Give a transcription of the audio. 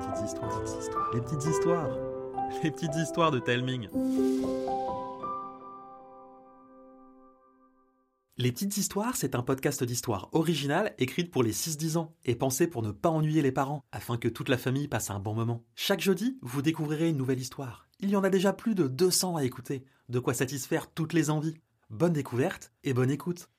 petites histoires, les petites histoires, les petites histoires de Telming. Les petites histoires, c'est un podcast d'histoire originale écrite pour les 6-10 ans et pensé pour ne pas ennuyer les parents, afin que toute la famille passe un bon moment. Chaque jeudi, vous découvrirez une nouvelle histoire. Il y en a déjà plus de 200 à écouter, de quoi satisfaire toutes les envies. Bonne découverte et bonne écoute.